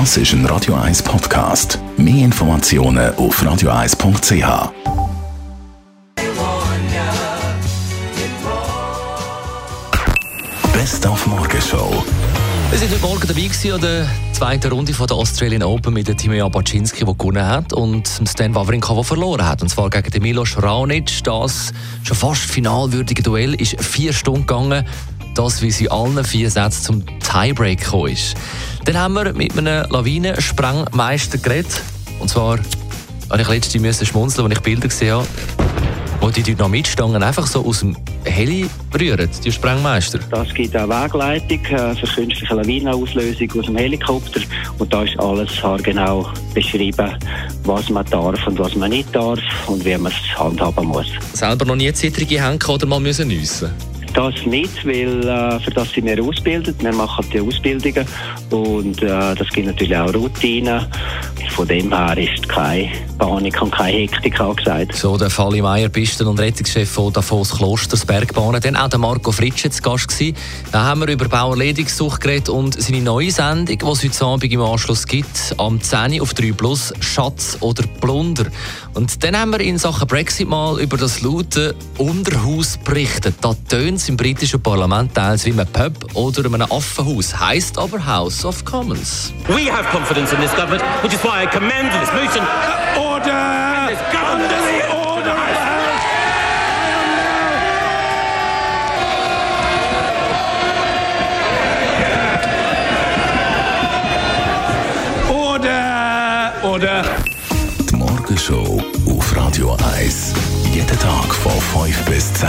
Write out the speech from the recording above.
Das ist ein Radio 1 Podcast. Mehr Informationen auf radio1.ch. Best auf Morgenshow. Wir sind heute Morgen dabei an der zweiten Runde von der Australian Open mit Timea Baczynski, der gewonnen hat, und Stan Wawrinka, der verloren hat. Und zwar gegen den Milos Raonic. Das schon fast finalwürdige Duell ist vier Stunden gegangen. Das, wie sie allen vier Sätzen zum Tiebreak gekommen ist. Dann haben wir mit einem Lawinensprengmeister geredet. Und zwar habe ich letztens schmunzeln, als ich Bilder gesehen habe wo die Dynamitstangen einfach so aus dem Heli rühren, die Sprengmeister? Das gibt auch Wegleitung äh, für künstliche Lawinenauslösung aus dem Helikopter. Und da ist alles haargenau beschrieben, was man darf und was man nicht darf und wie man es handhaben muss. Selber noch nie zittrige Hände oder mal müssen nüssen? Das nicht, weil äh, für das sind wir ausgebildet. Wir machen die Ausbildungen und äh, das gibt natürlich auch Routinen. Von dem her ist keine Panik und keine Hektik angesagt. So der Fali Meier, Pisten- und Rettungschef von Davos Klosters Bergbahnen. Dann auch der Marco Fritsche zu Gast gewesen. Da haben wir über Bauerledungssucht geredet und seine neue Sendung, die es heute Abend im Anschluss gibt, am 10 auf 3 Plus, Schatz oder Plunder. Und dann haben wir in Sachen Brexit mal über das laute Unterhaus berichtet. Da tönt es im britischen Parlament teils wie ein Pub oder einem Affenhaus. Heißt aber House of Commons. We have confidence in this government, which is why I commend this motion. Order! This government. Under the order of the House! Order! Order! Die Morgenshow auf Radio 1. Jeden Tag von 5 bis 10.